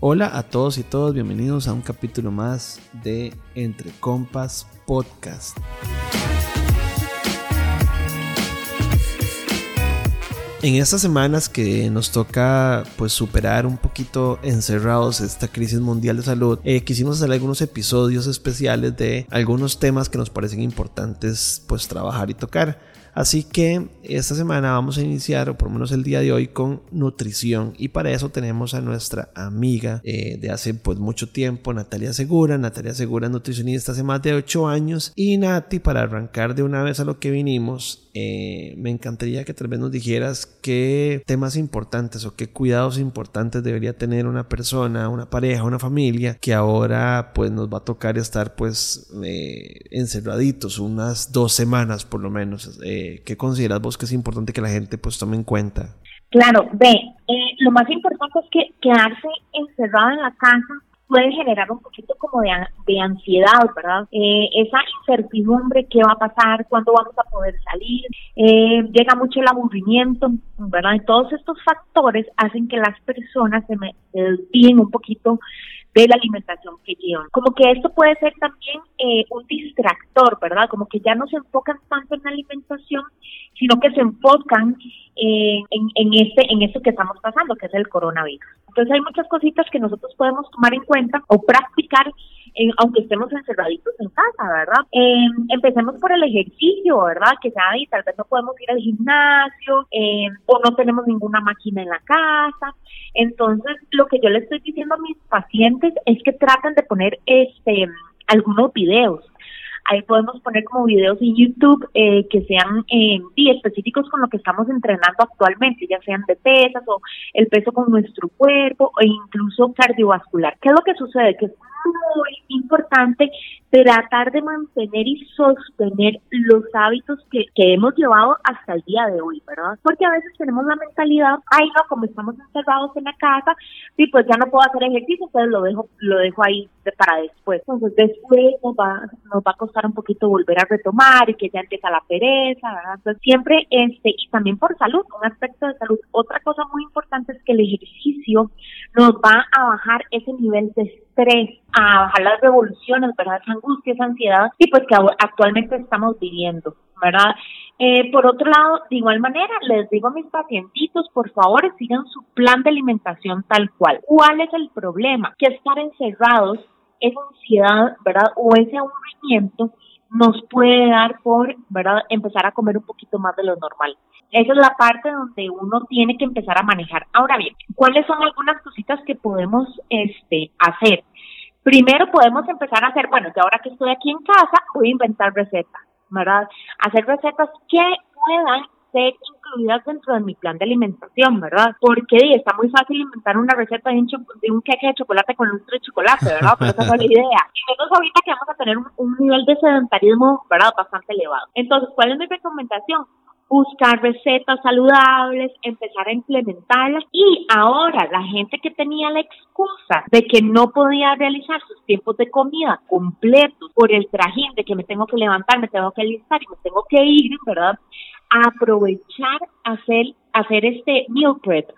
Hola a todos y todas, bienvenidos a un capítulo más de Entre Compas Podcast. En estas semanas que nos toca pues superar un poquito encerrados esta crisis mundial de salud, eh, quisimos hacer algunos episodios especiales de algunos temas que nos parecen importantes pues trabajar y tocar. Así que esta semana vamos a iniciar, o por lo menos el día de hoy, con nutrición. Y para eso tenemos a nuestra amiga eh, de hace pues mucho tiempo, Natalia Segura. Natalia Segura es nutricionista hace más de 8 años. Y Nati, para arrancar de una vez a lo que vinimos, eh, me encantaría que tal vez nos dijeras qué temas importantes o qué cuidados importantes debería tener una persona, una pareja, una familia que ahora pues nos va a tocar estar pues eh, encerraditos unas dos semanas por lo menos. ¿Qué consideras vos que es importante que la gente pues tome en cuenta? Claro, ve, eh, lo más importante es que quedarse encerrado en la casa puede generar un poquito como de, de ansiedad, ¿verdad? Eh, esa incertidumbre, qué va a pasar, cuándo vamos a poder salir, eh, llega mucho el aburrimiento, ¿verdad? Y todos estos factores hacen que las personas se, me, un poquito de la alimentación que llevan. Como que esto puede ser también eh, un distractor, ¿verdad? Como que ya no se enfocan tanto en la alimentación, sino que se enfocan en, en, este, en esto que estamos pasando, que es el coronavirus. Entonces hay muchas cositas que nosotros podemos tomar en cuenta o practicar aunque estemos encerraditos en casa, ¿verdad? Eh, empecemos por el ejercicio, ¿verdad? Que ya ahí tal vez no podemos ir al gimnasio em, o no tenemos ninguna máquina en la casa. Entonces, lo que yo le estoy diciendo a mis pacientes es que traten de poner este algunos videos Ahí podemos poner como videos en YouTube eh, que sean eh, específicos con lo que estamos entrenando actualmente, ya sean de pesas o el peso con nuestro cuerpo o incluso cardiovascular. ¿Qué es lo que sucede? Que muy importante tratar de mantener y sostener los hábitos que, que hemos llevado hasta el día de hoy, ¿verdad? Porque a veces tenemos la mentalidad, ay no, como estamos encerrados en la casa, y pues ya no puedo hacer ejercicio, entonces lo dejo, lo dejo ahí para después. Entonces después nos va, nos va a costar un poquito volver a retomar y que ya empieza la pereza, ¿verdad? Entonces siempre, este, y también por salud, un aspecto de salud. Otra cosa muy importante es que el ejercicio nos va a bajar ese nivel de a bajar las revoluciones, ¿verdad? Esa angustia, esa ansiedad, y pues que actualmente estamos viviendo, ¿verdad? Eh, por otro lado, de igual manera, les digo a mis pacientitos, por favor, sigan su plan de alimentación tal cual. ¿Cuál es el problema? Que estar encerrados, esa ansiedad, ¿verdad? O ese aburrimiento nos puede dar por, ¿verdad? Empezar a comer un poquito más de lo normal. Esa es la parte donde uno tiene que empezar a manejar. Ahora bien, ¿cuáles son algunas cositas que podemos este, hacer? Primero podemos empezar a hacer, bueno, que ahora que estoy aquí en casa, voy a inventar recetas, ¿verdad? Hacer recetas que puedan ser incluidas dentro de mi plan de alimentación, ¿verdad? Porque está muy fácil inventar una receta de un, de un queque de chocolate con lustre de chocolate, ¿verdad? Pero esa es la idea. Y menos ahorita que vamos a tener un nivel de sedentarismo, ¿verdad? Bastante elevado. Entonces, ¿cuál es mi recomendación? Buscar recetas saludables, empezar a implementarlas y ahora la gente que tenía la excusa de que no podía realizar sus tiempos de comida completos por el trajín de que me tengo que levantar, me tengo que alistar y me tengo que ir, ¿verdad? aprovechar hacer hacer este meal prep,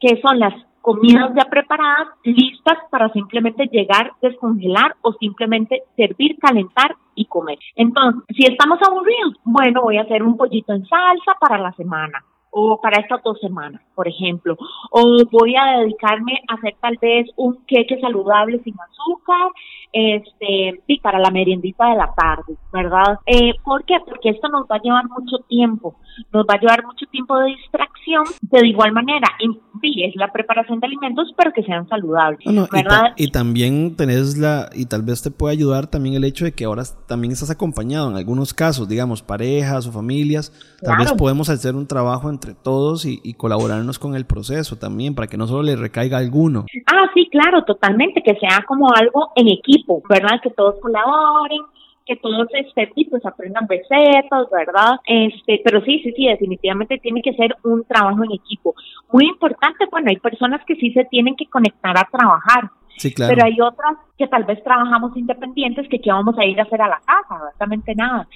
que son las comidas ya preparadas, listas para simplemente llegar, descongelar o simplemente servir, calentar y comer. Entonces, si estamos aburridos, bueno, voy a hacer un pollito en salsa para la semana o para estas dos semanas, por ejemplo, o voy a dedicarme a hacer tal vez un queque saludable sin azúcar, este, y para la meriendita de la tarde, ¿verdad? Eh, ¿Por qué? Porque esto nos va a llevar mucho tiempo, nos va a llevar mucho tiempo de distracción, de igual manera, sí, es la preparación de alimentos, pero que sean saludables, ¿verdad? Y, también tenés la, y tal vez te puede ayudar también el hecho de que ahora también estás acompañado en algunos casos, digamos, parejas o familias, tal vez podemos hacer un trabajo entre todos y, y colaborarnos con el proceso también, para que no solo le recaiga a alguno. Ah, sí, claro, totalmente, que sea como algo en equipo, ¿verdad? Que todos colaboren, que todos este, pues aprendan recetas, ¿verdad? Este, pero sí, sí, sí, definitivamente tiene que ser un trabajo en equipo. Muy importante, bueno, hay personas que sí se tienen que conectar a trabajar. Sí, claro. Pero hay otras que tal vez trabajamos independientes que qué vamos a ir a hacer a la casa, absolutamente nada.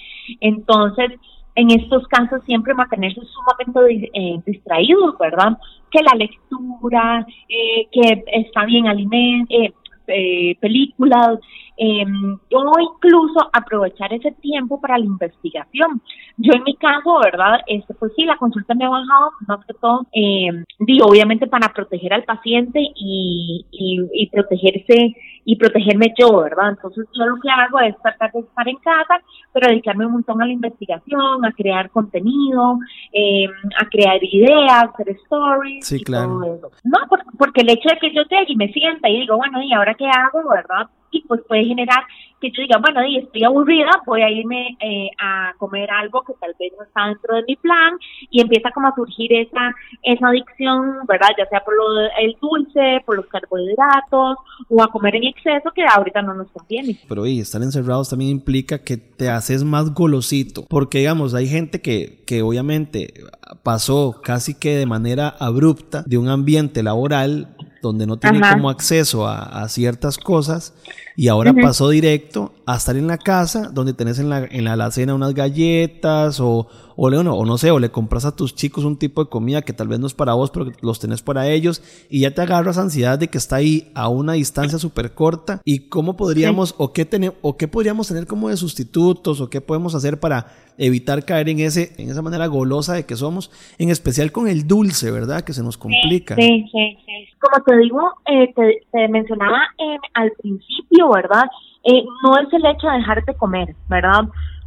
Entonces, en estos casos siempre mantenerse sumamente eh, distraídos, ¿verdad? Que la lectura, eh, que está bien alimento, eh, eh, películas, eh, o incluso aprovechar ese tiempo para la investigación. Yo en mi caso, ¿verdad? Este, pues sí, la consulta me ha bajado más que todo, eh, digo, obviamente para proteger al paciente y, y, y protegerse y protegerme yo, ¿verdad? Entonces yo lo que hago es tratar de estar en casa, pero dedicarme un montón a la investigación, a crear contenido, eh, a crear ideas, hacer stories. Sí, claro. No, porque el hecho de que yo llegue y me sienta y digo, bueno, ¿y ahora qué hago, verdad? Y pues puede generar que yo diga, bueno, y estoy aburrida, voy a irme eh, a comer algo que tal vez no está dentro de mi plan y empieza como a surgir esa esa adicción, ¿verdad? Ya sea por lo, el dulce, por los carbohidratos o a comer en exceso que ahorita no nos conviene. Pero y estar encerrados también implica que te haces más golosito, porque digamos, hay gente que, que obviamente pasó casi que de manera abrupta de un ambiente laboral donde no tiene como acceso a, a, ciertas cosas y ahora uh -huh. pasó directo a estar en la casa donde tenés en la, en la alacena unas galletas o, o, le, no, o no sé, o le compras a tus chicos un tipo de comida que tal vez no es para vos, pero que los tenés para ellos y ya te agarras ansiedad de que está ahí a una distancia súper corta y cómo podríamos sí. o, qué o qué podríamos tener como de sustitutos o qué podemos hacer para evitar caer en ese en esa manera golosa de que somos, en especial con el dulce, ¿verdad? Que se nos complica. Sí, sí, sí. Como te digo, eh, te, te, mencionaba eh, al principio, ¿verdad? Eh, no es el hecho de dejar de comer, ¿verdad?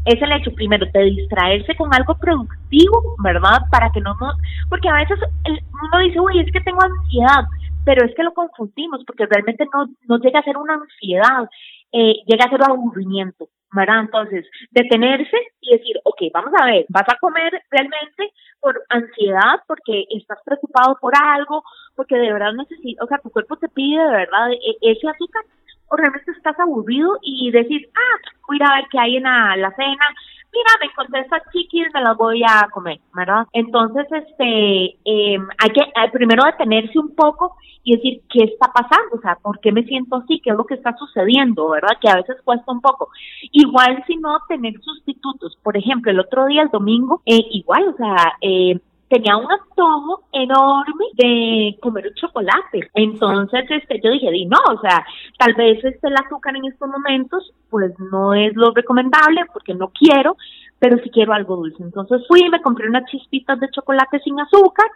es el hecho primero de distraerse con algo productivo, ¿verdad? Para que no nos, porque a veces uno dice, uy, es que tengo ansiedad, pero es que lo confundimos porque realmente no, no llega a ser una ansiedad, eh, llega a ser un aburrimiento, ¿verdad? Entonces, detenerse y decir, ok, vamos a ver, vas a comer realmente por ansiedad, porque estás preocupado por algo, porque de verdad necesitas, o sea, tu cuerpo te pide de verdad e, ese azúcar, o realmente estás aburrido y decir, ah, voy a ver qué hay en la cena, mira, me encontré estas chiquis, me las voy a comer, ¿verdad? Entonces, este, eh, hay que eh, primero detenerse un poco y decir, ¿qué está pasando? O sea, ¿por qué me siento así? ¿Qué es lo que está sucediendo? ¿Verdad? Que a veces cuesta un poco. Igual si no, tener sustitutos. Por ejemplo, el otro día, el domingo, eh, igual, o sea, eh, tenía un antojo enorme de comer un chocolate. Entonces, este, yo dije, di no, o sea, tal vez este el azúcar en estos momentos, pues no es lo recomendable porque no quiero, pero sí quiero algo dulce. Entonces fui y me compré unas chispitas de chocolate sin azúcar,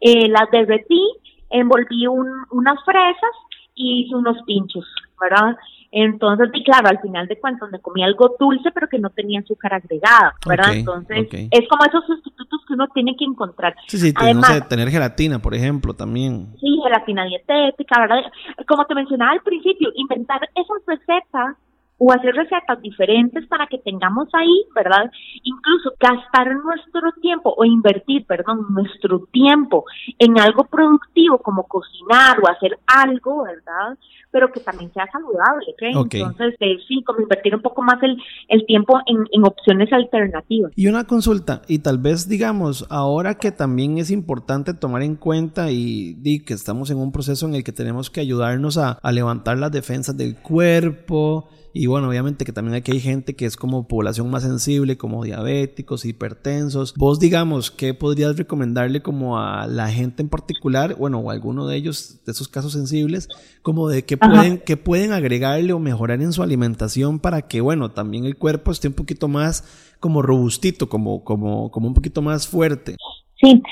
eh, las derretí, envolví un, unas fresas y hice unos pinchos, ¿verdad? Entonces, y claro, al final de cuentas me comí algo dulce, pero que no tenía azúcar agregada, ¿verdad? Okay, Entonces, okay. es como esos sustitutos que uno tiene que encontrar. Sí, sí, Además, no sé, tener gelatina, por ejemplo, también. Sí, gelatina dietética, ¿verdad? Como te mencionaba al principio, inventar esas recetas o hacer recetas diferentes para que tengamos ahí, ¿verdad? Incluso gastar nuestro tiempo o invertir, perdón, nuestro tiempo en algo productivo como cocinar o hacer algo, ¿verdad? Pero que también sea saludable, ¿okay? okay. Entonces, eh, sí, como invertir un poco más el, el tiempo en, en opciones alternativas. Y una consulta, y tal vez digamos, ahora que también es importante tomar en cuenta y, y que estamos en un proceso en el que tenemos que ayudarnos a, a levantar las defensas del cuerpo, y bueno, obviamente que también aquí hay gente que es como población más sensible, como diabéticos, hipertensos. Vos, digamos, ¿qué podrías recomendarle como a la gente en particular, bueno, o a alguno de ellos, de esos casos sensibles, como de qué pueden, qué pueden agregarle o mejorar en su alimentación para que, bueno, también el cuerpo esté un poquito más como robustito, como, como, como un poquito más fuerte? Sí,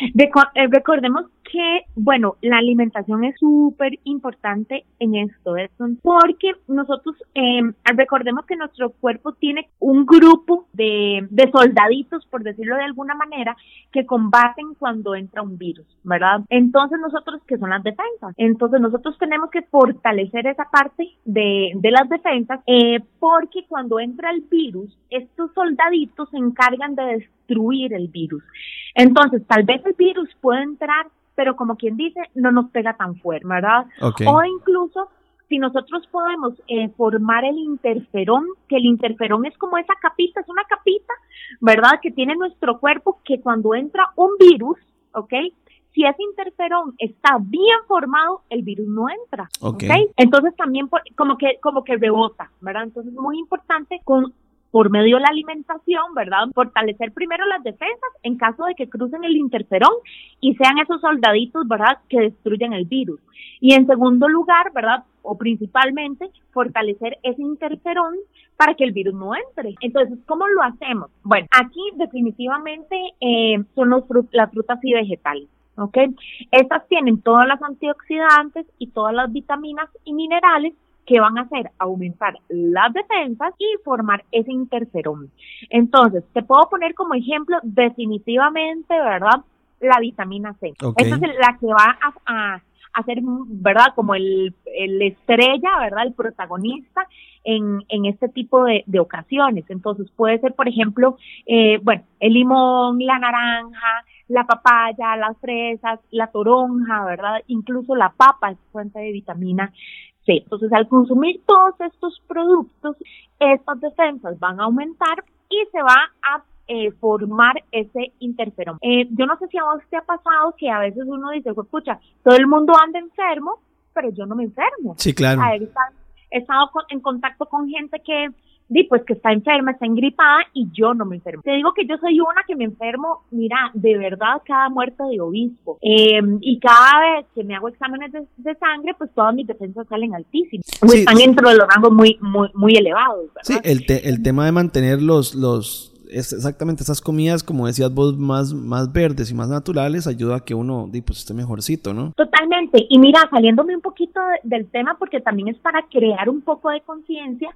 recordemos que, bueno, la alimentación es súper importante en esto, Edson, porque nosotros eh, recordemos que nuestro cuerpo tiene un grupo de, soldaditos, por decirlo de alguna manera, que combaten cuando entra un virus, ¿verdad? Entonces nosotros, que son las defensas? Entonces nosotros tenemos que fortalecer esa parte de, de las defensas, eh, porque cuando entra el virus, estos soldaditos se encargan de destruir el virus. Entonces, tal vez el virus puede entrar pero como quien dice, no nos pega tan fuerte, ¿verdad? Okay. O incluso si nosotros podemos eh, formar el interferón, que el interferón es como esa capita, es una capita, ¿verdad? Que tiene nuestro cuerpo que cuando entra un virus, ¿ok? Si ese interferón está bien formado, el virus no entra, ¿ok? okay? Entonces también por, como que como que rebota, ¿verdad? Entonces es muy importante con por medio de la alimentación, ¿verdad? Fortalecer primero las defensas en caso de que crucen el interferón y sean esos soldaditos, ¿verdad?, que destruyen el virus. Y en segundo lugar, ¿verdad?, o principalmente, fortalecer ese interferón para que el virus no entre. Entonces, ¿cómo lo hacemos? Bueno, aquí definitivamente eh, son los las frutas y vegetales. ¿ok? Estas tienen todas las antioxidantes y todas las vitaminas y minerales que van a hacer aumentar las defensas y formar ese interferón. Entonces, te puedo poner como ejemplo definitivamente, ¿verdad? La vitamina C. Esa es la que va a, a ser, ¿verdad? Como el, el, estrella, ¿verdad? El protagonista en, en este tipo de, de ocasiones. Entonces puede ser, por ejemplo, eh, bueno, el limón, la naranja, la papaya, las fresas, la toronja, ¿verdad? Incluso la papa es fuente de vitamina entonces, al consumir todos estos productos, estas defensas van a aumentar y se va a eh, formar ese interferón. Eh, yo no sé si a vos te ha pasado que a veces uno dice, pues, pucha, todo el mundo anda enfermo, pero yo no me enfermo. Sí, claro. he estado en contacto con gente que di pues que está enferma, está engripada y yo no me enfermo. Te digo que yo soy una que me enfermo, mira, de verdad cada muerte de obispo. Em, y cada vez que me hago exámenes de, sangre, pues todas mis defensas salen altísimas. están dentro de los rangos muy, muy, muy elevados. Sí, el, el tema de mantener los, los es exactamente esas comidas, como decías vos, más, más verdes y más naturales, ayuda a que uno pues, esté mejorcito, ¿no? Totalmente. Y mira, saliéndome un poquito del tema, porque también es para crear un poco de conciencia,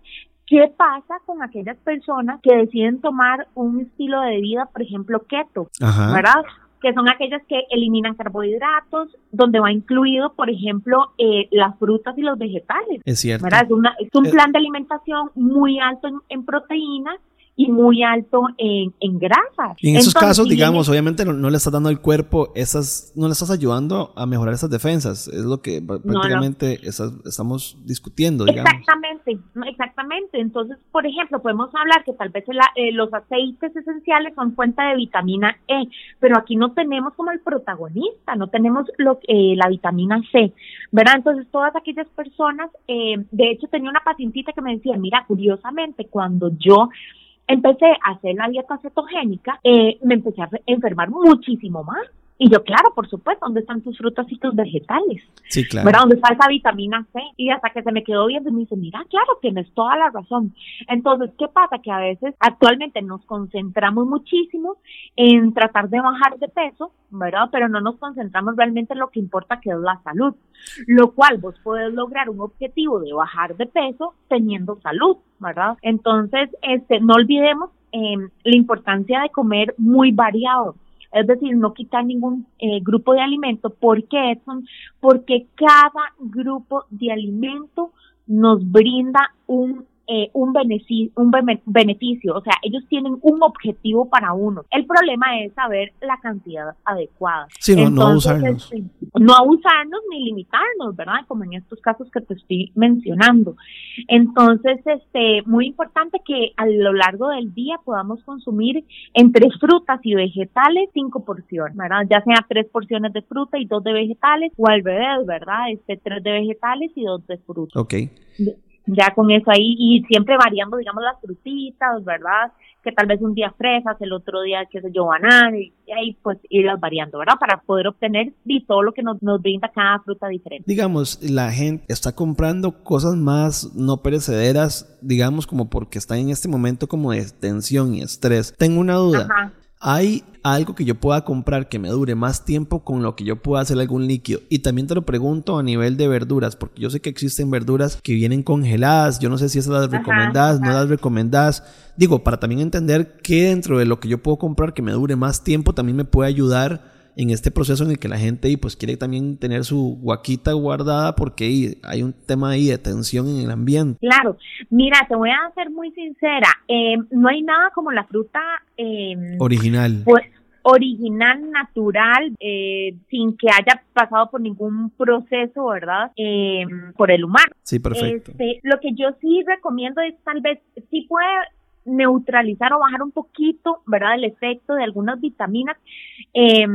¿Qué pasa con aquellas personas que deciden tomar un estilo de vida, por ejemplo, keto, ¿verdad? Que son aquellas que eliminan carbohidratos, donde va incluido, por ejemplo, eh, las frutas y los vegetales. Es cierto. ¿verdad? Es, un eh, plan de alimentación muy alto en, en proteínas y muy alto en, en grasa. Y en esos casos, digamos, obviamente no, le estás dando al cuerpo esas, no le estás ayudando a mejorar esas defensas, es lo que prácticamente estamos discutiendo, digamos. Exactamente, exactamente. Entonces, por ejemplo, podemos hablar que tal vez eh, los aceites esenciales son fuente de vitamina E, pero aquí no tenemos como el protagonista, no tenemos lo, eh, la vitamina C, ¿verdad? Entonces, todas aquellas personas, eh, de hecho, tenía una pacientita que me decía, mira, curiosamente, cuando yo empecé a hacer la dieta cetogénica, eh, me empecé a enfermar muchísimo más. Y yo, claro, por supuesto, ¿dónde están tus frutas y tus vegetales? Sí, claro. ¿Verdad? ¿Dónde está esa vitamina C? Y hasta que se me quedó viendo y me dice, mira, claro, tienes toda la razón. Entonces, ¿qué pasa? Que a veces actualmente nos concentramos muchísimo en tratar de bajar de peso, ¿verdad? Pero no nos concentramos realmente en lo que importa, que es la salud. Lo cual vos puedes lograr un objetivo de bajar de peso teniendo salud, ¿verdad? Entonces, este, no olvidemos eh, la importancia de comer muy variado es decir, no quitar ningún eh, grupo de alimento. ¿Por qué? Porque cada grupo de alimento nos brinda un eh, un, beneficio, un beneficio, o sea, ellos tienen un objetivo para uno. El problema es saber la cantidad adecuada. Sí, no. Este, no usarnos ni limitarnos, ¿verdad? Como en estos casos que te estoy mencionando. Entonces, este, muy importante que a lo largo del día podamos consumir entre frutas y vegetales cinco porciones, ¿verdad? Ya sea tres porciones de fruta y dos de vegetales, o al revés, ¿verdad? Este, tres de vegetales y dos de fruta. Ok ya con eso ahí y siempre variando, digamos, las frutitas, ¿verdad? Que tal vez un día fresas, el otro día, qué sé yo, banana, y, ahí pues irlas variando, ¿verdad? Para poder obtener y todo lo que nos, nos brinda cada fruta diferente. Digamos, la gente está comprando cosas más no perecederas, digamos, como porque está en este momento como de tensión y estrés. Tengo una duda. Ajá. ¿Hay algo que yo pueda comprar que me dure más tiempo con lo que yo pueda hacer algún líquido? Y también te lo pregunto a nivel de verduras, porque yo sé que existen verduras que vienen congeladas, yo no sé si esas las recomendadas, no las recomendadas. Digo, para también entender que dentro de lo que yo puedo comprar que me dure más tiempo también me puede ayudar en este proceso en el que la gente pues quiere también tener su guaquita guardada porque hay un tema ahí de tensión en el ambiente. Claro, mira, te voy a ser muy sincera, eh, no hay nada como la fruta eh, original. Pues, original, natural, eh, sin que haya pasado por ningún proceso, ¿verdad? por el humano. Sí, perfecto. Este, lo que yo sí recomiendo es tal vez, sí puede neutralizar o bajar un poquito, ¿verdad? El efecto de algunas vitaminas, eh,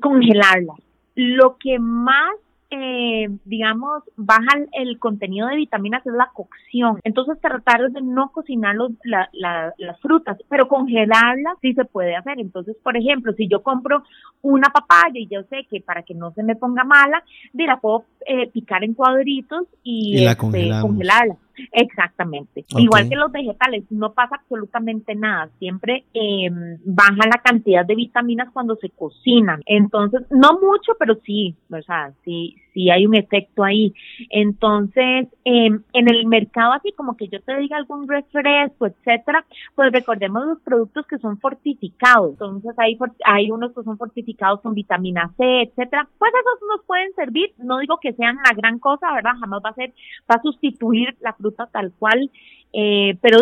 congelarlas. Lo que más eh, digamos, baja el, contenido de vitaminas es la cocción. Entonces tratar de no cocinar los, las frutas, pero congelarlas sí se puede hacer. Entonces, por ejemplo, si yo compro una papaya y yo sé que para que no se me ponga mala, de la puedo eh, picar en cuadritos y, la este, congelarla. Exactamente. Igual que los vegetales, no pasa absolutamente nada. Siempre eh, baja la cantidad de vitaminas cuando se cocinan. Entonces, no mucho, pero sí, o sea, sí, sí hay un efecto ahí. Entonces, em, en el mercado, así como que yo te diga algún refresco, etcétera, pues recordemos los productos que son fortificados. Entonces, hay, hay unos que son fortificados con vitamina C, etcétera. Pues esos nos pueden servir. No digo que sean la gran cosa, ¿verdad? Jamás va a ser, va a sustituir la fruta tal cual, eh, pero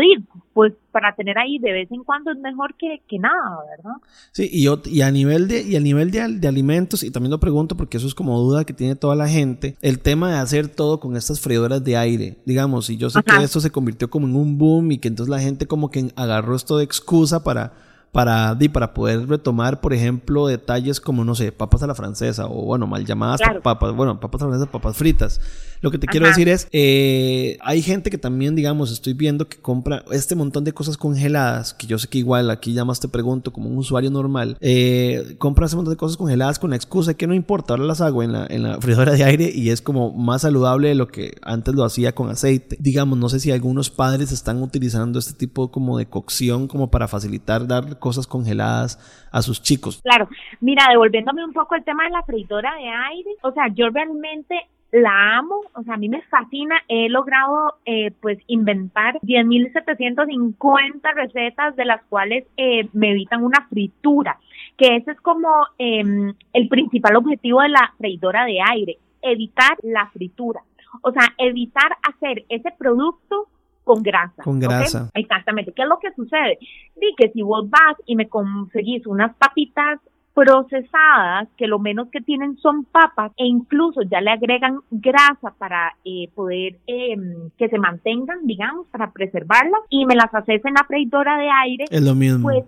pues para tener ahí de vez en cuando es mejor que, nada, ¿verdad? Sí, y, y a nivel, de, y a nivel de, de, alimentos, y también lo pregunto porque eso es como duda que tiene toda la gente, el tema de hacer todo con estas freidoras de aire, digamos, y yo sé que esto se convirtió como en un boom y que entonces la gente como que agarró esto de excusa para para, para poder retomar, por ejemplo, detalles como, no sé, papas a la francesa o, bueno, mal llamadas papas, bueno, papas a la francesa, papas fritas. Lo que te quiero decir es, eh, hay gente que también, digamos, estoy viendo que compra este montón de cosas congeladas, que yo sé que igual aquí ya más te pregunto como un usuario normal, eh, compra ese montón de cosas congeladas con la excusa de que no importa, ahora las hago en la, en la freidora de aire y es como más saludable de lo que antes lo hacía con aceite. Digamos, no sé si algunos padres están utilizando este tipo como de cocción como para facilitar dar cosas congeladas a sus chicos. Claro, mira, devolviéndome un poco el tema de la freidora de aire, o sea, yo realmente la amo, o sea, a mí me fascina, he logrado eh, pues inventar 10.750 recetas de las cuales eh, me evitan una fritura, que ese es como em, el principal objetivo de la freidora de aire, evitar la fritura, o sea, evitar hacer ese producto con grasa. Con grasa. Exactamente. ¿Qué es lo que sucede? Di que si vos vas y me conseguís unas papitas procesadas que lo menos que tienen son papas e incluso ya le agregan grasa para eh, poder em, que se mantengan, digamos, para preservarlas y me las haces en la freidora de aire. Es lo mismo. Pues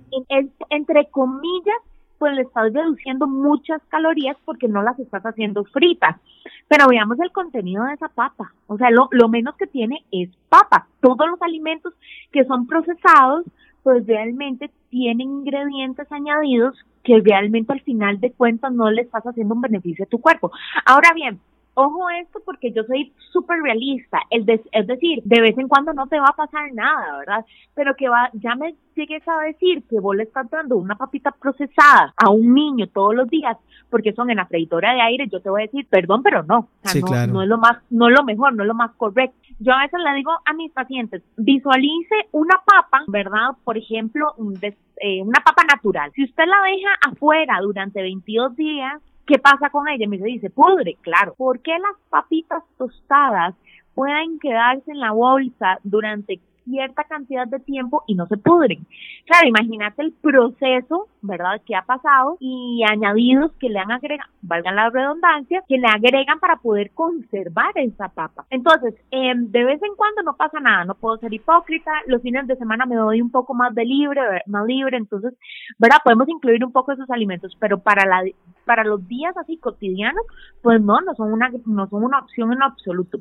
entre comillas pues le estás reduciendo muchas calorías porque no las estás haciendo fritas. Pero veamos el contenido de esa papa. O sea, lo, lo menos que tiene es papa. Todos los alimentos que son procesados, pues realmente tienen ingredientes añadidos que realmente al final de cuentas no le estás haciendo un beneficio a tu cuerpo. Ahora bien, ojo esto porque yo soy súper realista, el es decir, de vez en cuando no te va a pasar nada, ¿verdad? Pero que va, ya me llegues a decir que vos le estás dando una papita procesada a un niño todos los días porque son en la freidora de aire, yo te voy a decir, perdón, pero no, no, es lo más, no es lo mejor, no es lo más correcto. Yo a veces le digo a mis pacientes, visualice una papa, ¿verdad? Por ejemplo, eh, una papa natural. Si usted la deja afuera durante 22 días, ¿Qué pasa con ella? Me dice, pudre, claro. ¿Por qué las papitas tostadas pueden quedarse en la bolsa durante cierta cantidad de tiempo y no se pudren. Claro, imagínate el proceso, ¿verdad?, que ha pasado y añadidos que le han agregado, valgan la redundancia, que le agregan para poder conservar esa papa. Entonces, eh, de vez en cuando no pasa nada, no puedo ser hipócrita, los fines de semana me doy un poco más de libre, más libre, entonces, ¿verdad?, podemos incluir un poco esos alimentos, pero para la para los días así cotidianos, pues no, no son una no son una opción en absoluto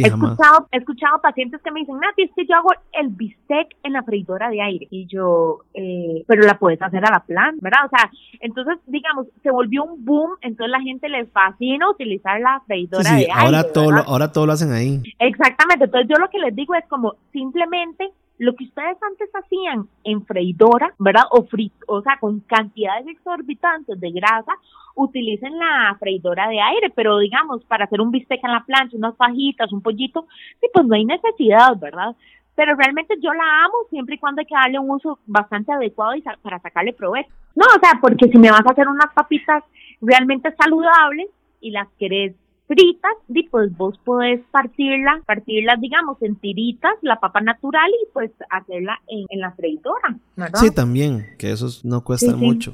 he, escuchado, he escuchado pacientes que me dicen, Nati, es que yo hago el bistec en la freidora de aire. Y yo, eh, pero la puedes hacer a la plan, ¿verdad? O sea, entonces, digamos, se volvió un boom, entonces la gente le fascina utilizar la freidora de aire. Ahora todo, lo, ahora todo lo hacen ahí. Exactamente, entonces yo lo que les digo es como simplemente lo que ustedes antes hacían en freidora, ¿verdad? O frito, o sea, con cantidades exorbitantes de grasa, utilicen la freidora de aire, pero digamos, para hacer un bistec en la plancha, unas fajitas, un pollito, sí, pues no hay necesidad, ¿verdad? Pero realmente yo la amo siempre y cuando hay que darle un uso bastante adecuado y para sacarle provecho. No, o sea, porque si me vas a hacer unas papitas realmente saludables y las querés fritas, y pues vos podés partirlas, partirlas, digamos, en tiritas, la papa natural y pues hacerla en, la freidora, ¿verdad? Sí, también, que eso no cuesta mucho.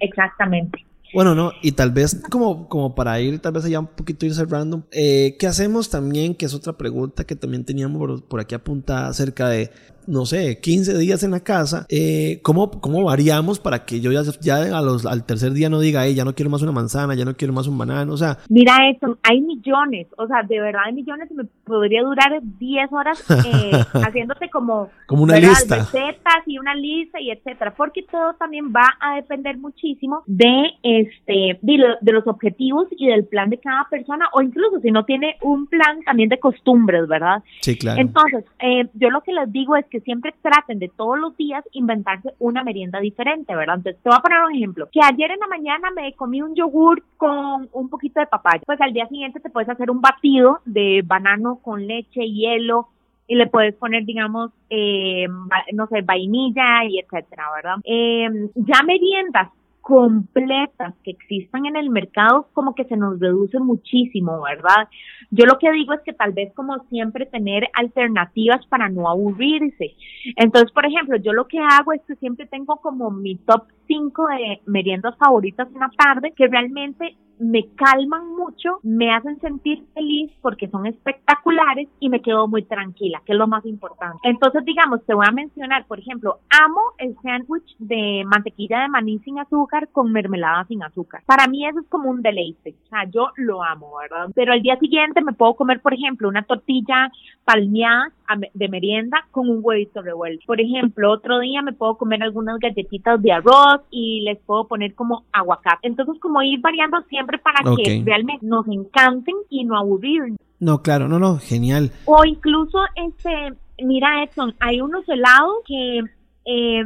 exactamente. Bueno, no, y tal vez como, como para ir, tal vez allá un poquito ir cerrando, eh, ¿qué hacemos también? Que es otra pregunta que también teníamos por, aquí apuntada acerca de no sé, 15 días en la casa, eh, ¿cómo, ¿cómo variamos para que yo ya, ya a los, al tercer día no diga, hey, ya no quiero más una manzana, ya no quiero más un banano? O sea... Mira eso, hay millones, o sea, de verdad hay millones y me podría durar 10 horas eh, haciéndote como, como una lista. recetas y una lista y etcétera, porque todo también va a depender muchísimo de este de, los objetivos y del plan de cada persona o incluso si no tiene un plan también de costumbres, ¿verdad? Sí, claro. Entonces, eh, yo lo que les digo es que siempre traten de todos los días inventarse una merienda diferente, ¿verdad? Entonces, te voy a poner un ejemplo, que ayer en la mañana me comí un yogur con un poquito de papaya, pues al día siguiente te puedes hacer un batido de banano con leche, hielo, y le puedes poner, digamos, eh, no sé, vainilla y etcétera, ¿verdad? Eh, ya meriendas completas que existan en el mercado como que se nos reduce muchísimo, ¿verdad? Yo lo que digo es que tal vez como siempre tener alternativas para no aburrirse. Entonces, por ejemplo, yo lo que hago es que siempre tengo como mi top 5 de meriendas favoritas en la tarde que realmente me calman mucho, me hacen sentir feliz porque son espectaculares y me quedo muy tranquila, que es lo más importante. Entonces, digamos, te voy a mencionar, por ejemplo, amo el sándwich de mantequilla de maní sin azúcar con mermelada sin azúcar. Para mí eso es como un deleite, o sea, yo lo amo, ¿verdad? Pero al día siguiente me puedo comer, por ejemplo, una tortilla palmeada de merienda con un huevito revuelto. Por ejemplo, otro día me puedo comer algunas galletitas de arroz y les puedo poner como aguacate. Entonces, como ir variando siempre para que realmente nos encanten y no aburrir. No, claro, no, no, genial. O incluso, este, mira Edson, hay unos helados que eh,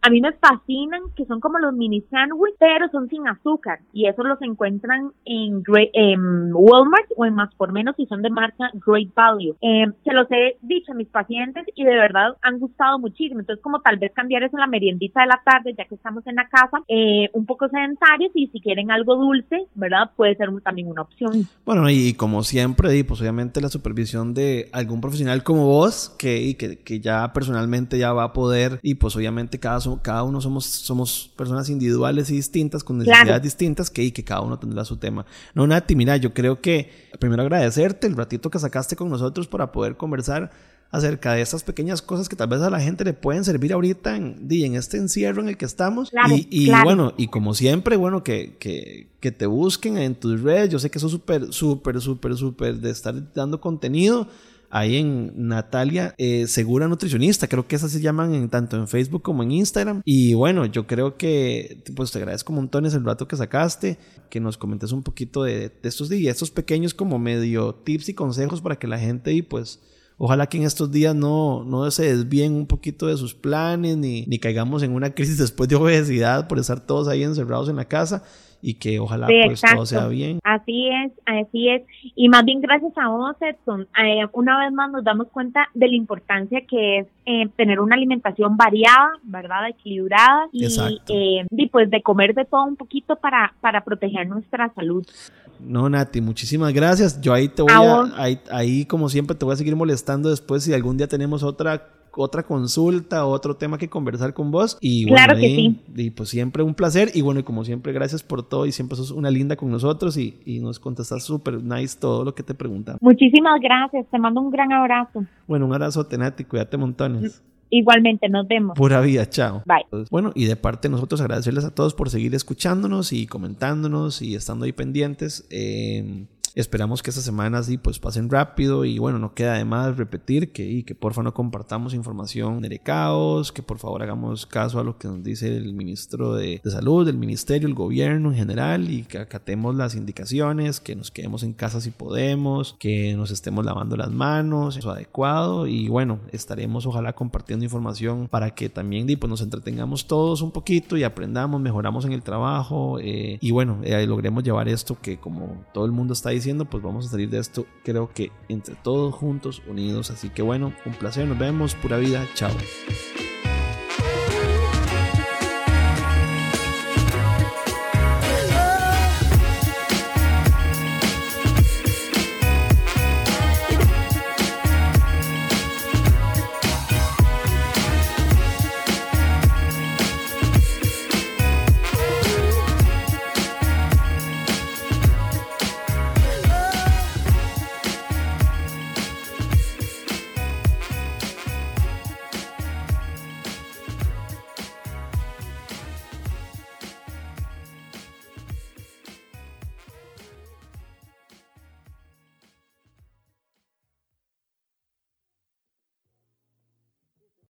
a mí me fascinan que son como los mini sandwich, pero son sin azúcar y esos los encuentran en, Walmart o en más por menos y son de marca Great Value. Eh, se los he dicho a mis pacientes y de verdad han gustado muchísimo. Entonces, como tal vez cambiar eso en la meriendita de la tarde, ya que estamos en la casa, eh, un poco sedentarios y si quieren algo dulce, ¿verdad? Puede ser también una opción. Bueno, y como siempre, pues obviamente la supervisión de algún profesional como vos, que, que, que ya personalmente ya va a poder y pues obviamente cada, cada uno somos, somos personas individuales y distintas, con necesidades distintas, que, y que cada uno tendrá su tema. No, Nati, mira, yo creo que primero agradecerte el ratito que sacaste con nosotros para poder conversar acerca de esas pequeñas cosas que tal vez a la gente le pueden servir ahorita en, en este encierro en el que estamos. y, bueno, y como siempre, bueno, que, que, que te busquen en tus redes. Yo sé que eso es súper, súper, súper, súper de estar dando contenido ahí en Natalia eh, Segura Nutricionista, creo que esas se llaman en, tanto en Facebook como en Instagram. Y bueno, yo creo que pues te agradezco montones el rato que sacaste, que nos comentes un poquito de, estos días, estos pequeños como medio tips y consejos para que la gente y pues Ojalá que en estos días no, no se desvíen un poquito de sus planes ni, ni caigamos en una crisis después de obesidad por estar todos ahí encerrados en la casa y que ojalá pues todo sea bien. Así es, así es. Y más bien gracias a vos, Edson, eh, una vez más nos damos cuenta de la importancia que es eh, tener una alimentación variada, ¿verdad? Equilibrada y, eh, y pues de comer de todo un poquito para, para proteger nuestra salud. No, Nati, muchísimas gracias. Yo ahí te voy a, ahí, ahí como siempre te voy a seguir molestando después si algún día tenemos otra otra consulta, otro tema que conversar con vos. Y claro que sí. Y pues siempre un placer. Y bueno, y como siempre, gracias por todo. Y siempre sos una linda con nosotros y, y nos contestas súper nice todo lo que te preguntamos. Muchísimas gracias. Te mando un gran abrazo. Bueno, un abrazo, Tenati. Cuídate montones. Igualmente, nos vemos. Pura vida, chao. Bye. Bueno, y de parte de nosotros agradecerles a todos por seguir escuchándonos y comentándonos y estando ahí pendientes. Eh, Esperamos que estas semanas sí, pues pasen rápido y bueno, no queda de más repetir que, y que porfa no compartamos información de caos, que por favor hagamos caso a lo que nos dice el ministro de, Salud, el ministerio, el gobierno en general y que acatemos las indicaciones, que nos quedemos en casa si podemos, que nos estemos lavando las manos, eso adecuado y bueno, estaremos ojalá compartiendo información para que también pues, nos entretengamos todos un poquito y aprendamos, mejoramos en el trabajo eh, y bueno, eh, logremos llevar esto que como todo el mundo está diciendo, pues vamos a salir de esto, creo que entre todos juntos, unidos. Así que bueno, un placer, nos vemos, pura vida, chao.